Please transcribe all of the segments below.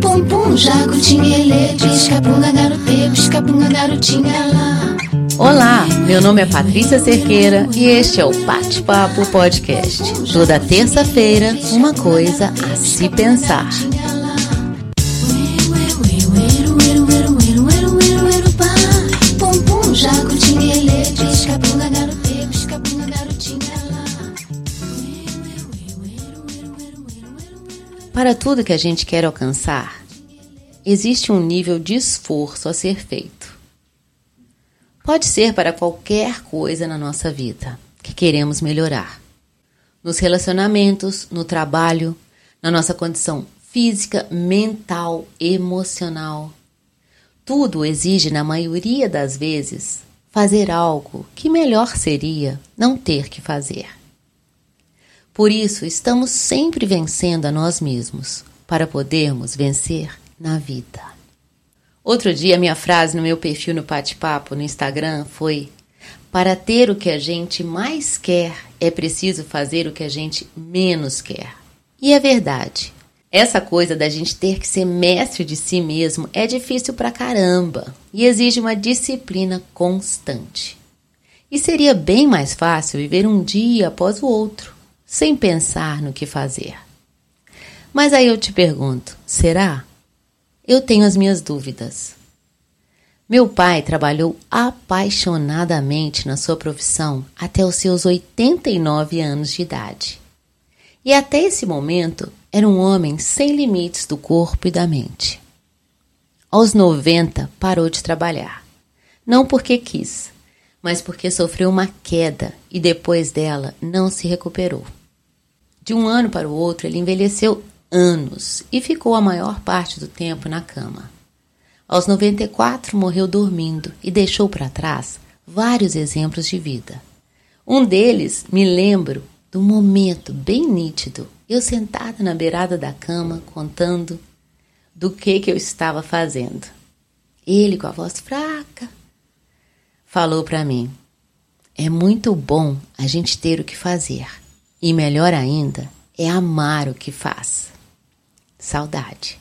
Pum pum, lá. Olá, meu nome é Patrícia Cerqueira e este é o Bate-Papo Podcast. Toda terça-feira, uma coisa a se pensar. Tudo que a gente quer alcançar, existe um nível de esforço a ser feito. Pode ser para qualquer coisa na nossa vida que queremos melhorar. Nos relacionamentos, no trabalho, na nossa condição física, mental, emocional. Tudo exige, na maioria das vezes, fazer algo que melhor seria não ter que fazer. Por isso, estamos sempre vencendo a nós mesmos para podermos vencer na vida. Outro dia, minha frase no meu perfil no Bate-Papo no Instagram foi: Para ter o que a gente mais quer, é preciso fazer o que a gente menos quer. E é verdade. Essa coisa da gente ter que ser mestre de si mesmo é difícil pra caramba e exige uma disciplina constante. E seria bem mais fácil viver um dia após o outro, sem pensar no que fazer. Mas aí eu te pergunto: será? Eu tenho as minhas dúvidas. Meu pai trabalhou apaixonadamente na sua profissão até os seus 89 anos de idade. E até esse momento era um homem sem limites do corpo e da mente. Aos 90 parou de trabalhar. Não porque quis, mas porque sofreu uma queda e depois dela não se recuperou. De um ano para o outro, ele envelheceu anos e ficou a maior parte do tempo na cama. Aos 94, morreu dormindo e deixou para trás vários exemplos de vida. Um deles me lembro do momento bem nítido, eu sentada na beirada da cama contando do que que eu estava fazendo. Ele, com a voz fraca, falou para mim: "É muito bom a gente ter o que fazer, e melhor ainda é amar o que faz." Saudade.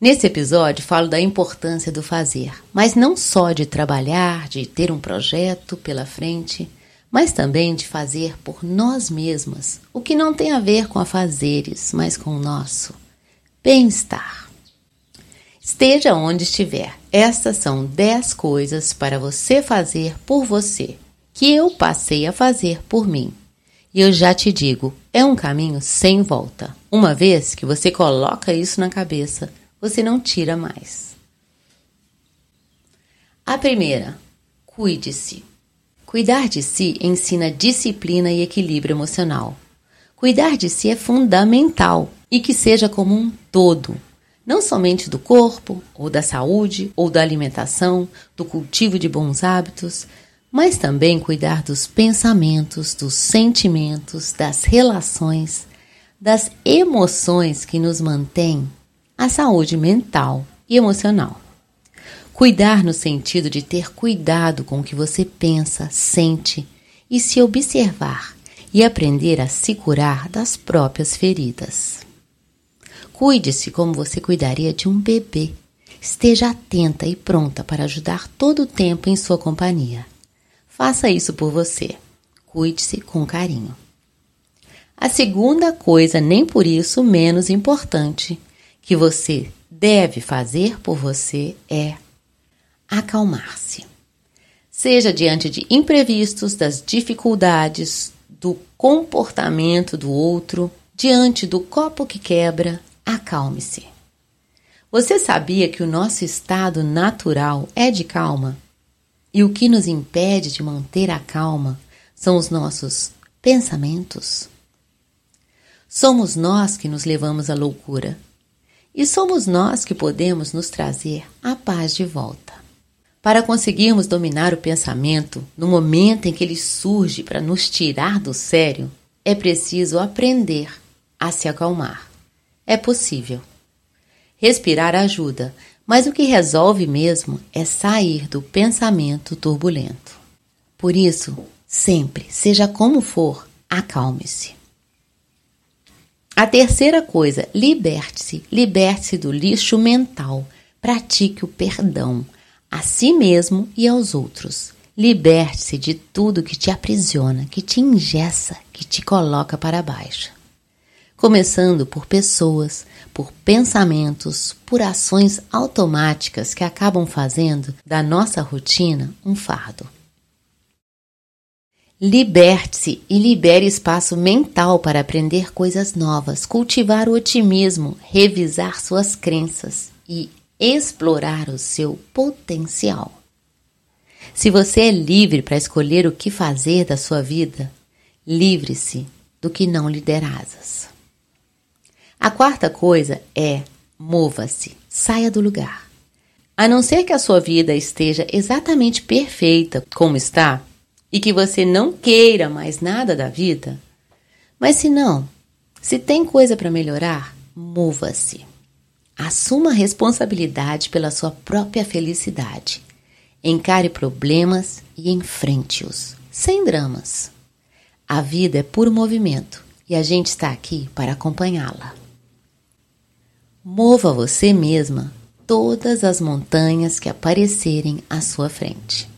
Nesse episódio falo da importância do fazer, mas não só de trabalhar, de ter um projeto pela frente, mas também de fazer por nós mesmas, o que não tem a ver com afazeres, mas com o nosso bem-estar. Esteja onde estiver, estas são 10 coisas para você fazer por você, que eu passei a fazer por mim. E eu já te digo, é um caminho sem volta. Uma vez que você coloca isso na cabeça, você não tira mais. A primeira, cuide-se. Cuidar de si ensina disciplina e equilíbrio emocional. Cuidar de si é fundamental e que seja como um todo, não somente do corpo, ou da saúde, ou da alimentação, do cultivo de bons hábitos, mas também cuidar dos pensamentos, dos sentimentos, das relações, das emoções que nos mantêm a saúde mental e emocional. Cuidar no sentido de ter cuidado com o que você pensa, sente e se observar e aprender a se curar das próprias feridas. Cuide-se como você cuidaria de um bebê. Esteja atenta e pronta para ajudar todo o tempo em sua companhia. Faça isso por você. Cuide-se com carinho. A segunda coisa, nem por isso menos importante, que você deve fazer por você é acalmar-se. Seja diante de imprevistos, das dificuldades, do comportamento do outro, diante do copo que quebra, acalme-se. Você sabia que o nosso estado natural é de calma? E o que nos impede de manter a calma são os nossos pensamentos? Somos nós que nos levamos à loucura. E somos nós que podemos nos trazer a paz de volta. Para conseguirmos dominar o pensamento no momento em que ele surge para nos tirar do sério, é preciso aprender a se acalmar. É possível. Respirar ajuda, mas o que resolve mesmo é sair do pensamento turbulento. Por isso, sempre, seja como for, acalme-se. A terceira coisa, liberte-se, liberte-se do lixo mental. Pratique o perdão a si mesmo e aos outros. Liberte-se de tudo que te aprisiona, que te ingessa, que te coloca para baixo. Começando por pessoas, por pensamentos, por ações automáticas que acabam fazendo da nossa rotina um fardo. Liberte-se e libere espaço mental para aprender coisas novas, cultivar o otimismo, revisar suas crenças e explorar o seu potencial. Se você é livre para escolher o que fazer da sua vida, livre-se do que não lhe der asas. A quarta coisa é mova-se, saia do lugar. A não ser que a sua vida esteja exatamente perfeita como está, e que você não queira mais nada da vida, mas se não, se tem coisa para melhorar, mova-se. Assuma a responsabilidade pela sua própria felicidade. Encare problemas e enfrente-os, sem dramas. A vida é puro movimento e a gente está aqui para acompanhá-la. Mova você mesma todas as montanhas que aparecerem à sua frente.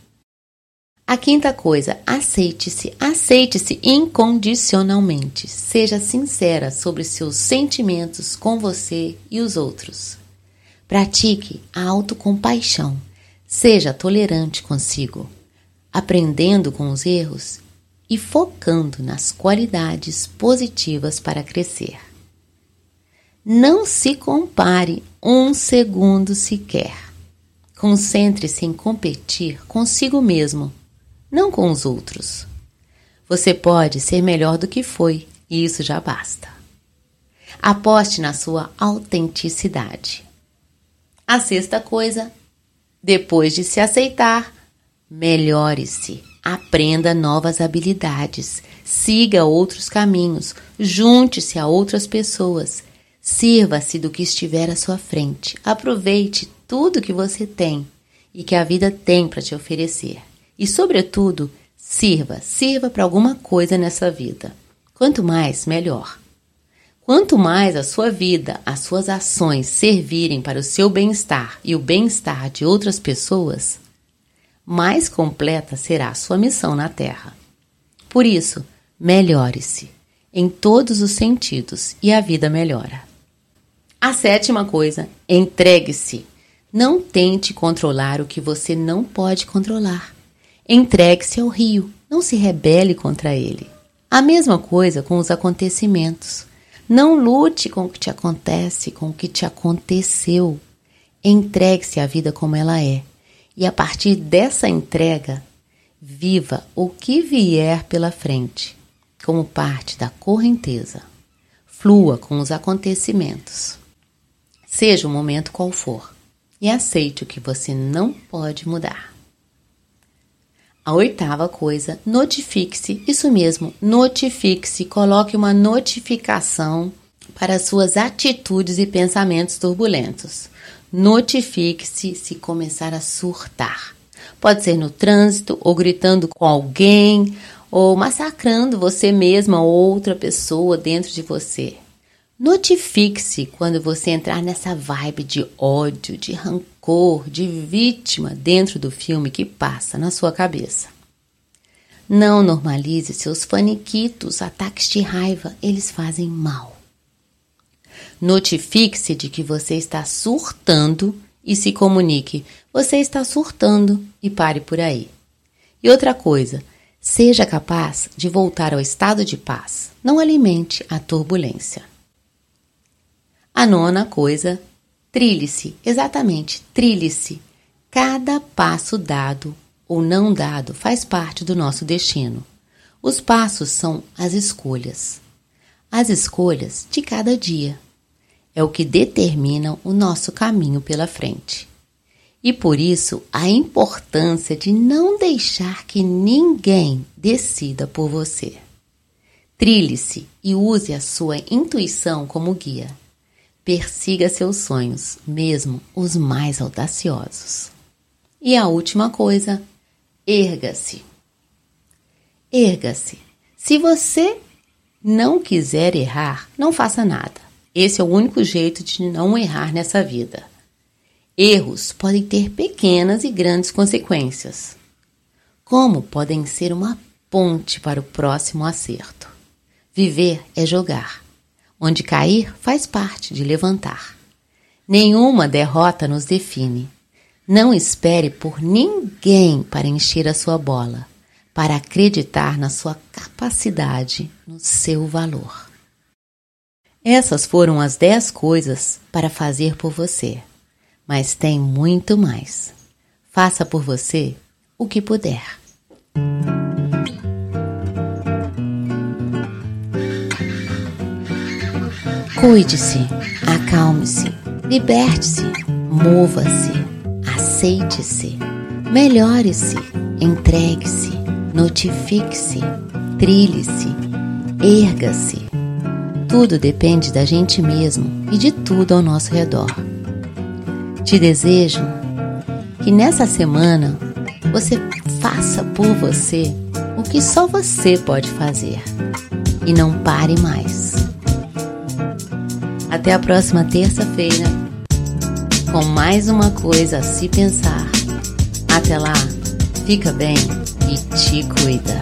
A quinta coisa, aceite-se, aceite-se incondicionalmente. Seja sincera sobre seus sentimentos com você e os outros. Pratique a autocompaixão. Seja tolerante consigo, aprendendo com os erros e focando nas qualidades positivas para crescer. Não se compare um segundo sequer. Concentre-se em competir consigo mesmo não com os outros. Você pode ser melhor do que foi e isso já basta. Aposte na sua autenticidade. A sexta coisa, depois de se aceitar, melhore-se, aprenda novas habilidades, siga outros caminhos, junte-se a outras pessoas, sirva-se do que estiver à sua frente, aproveite tudo que você tem e que a vida tem para te oferecer. E, sobretudo, sirva, sirva para alguma coisa nessa vida. Quanto mais, melhor. Quanto mais a sua vida, as suas ações servirem para o seu bem-estar e o bem-estar de outras pessoas, mais completa será a sua missão na Terra. Por isso, melhore-se em todos os sentidos e a vida melhora. A sétima coisa, entregue-se. Não tente controlar o que você não pode controlar. Entregue-se ao rio, não se rebele contra ele. A mesma coisa com os acontecimentos. Não lute com o que te acontece, com o que te aconteceu. Entregue-se à vida como ela é. E a partir dessa entrega, viva o que vier pela frente, como parte da correnteza. Flua com os acontecimentos. Seja o momento qual for, e aceite o que você não pode mudar. A oitava coisa, notifique-se, isso mesmo, notifique-se, coloque uma notificação para suas atitudes e pensamentos turbulentos. Notifique-se se começar a surtar. Pode ser no trânsito, ou gritando com alguém, ou massacrando você mesma ou outra pessoa dentro de você. Notifique-se quando você entrar nessa vibe de ódio, de rancor, de vítima dentro do filme que passa na sua cabeça. Não normalize seus faniquitos, ataques de raiva, eles fazem mal. Notifique-se de que você está surtando e se comunique: você está surtando e pare por aí. E outra coisa, seja capaz de voltar ao estado de paz. Não alimente a turbulência. A nona coisa, trilhe-se, exatamente, trilhe-se. Cada passo dado ou não dado faz parte do nosso destino. Os passos são as escolhas. As escolhas de cada dia. É o que determinam o nosso caminho pela frente. E por isso a importância de não deixar que ninguém decida por você. Trilhe-se e use a sua intuição como guia. Persiga seus sonhos, mesmo os mais audaciosos. E a última coisa, erga-se. Erga-se. Se você não quiser errar, não faça nada. Esse é o único jeito de não errar nessa vida. Erros podem ter pequenas e grandes consequências, como podem ser uma ponte para o próximo acerto. Viver é jogar. Onde cair faz parte de levantar. Nenhuma derrota nos define. Não espere por ninguém para encher a sua bola, para acreditar na sua capacidade, no seu valor. Essas foram as 10 coisas para fazer por você, mas tem muito mais. Faça por você o que puder. Cuide-se, acalme-se, liberte-se, mova-se, aceite-se, melhore-se, entregue-se, notifique-se, trilhe-se, erga-se. Tudo depende da gente mesmo e de tudo ao nosso redor. Te desejo que nessa semana você faça por você o que só você pode fazer e não pare mais. Até a próxima terça-feira com mais uma coisa a se pensar. Até lá, fica bem e te cuida.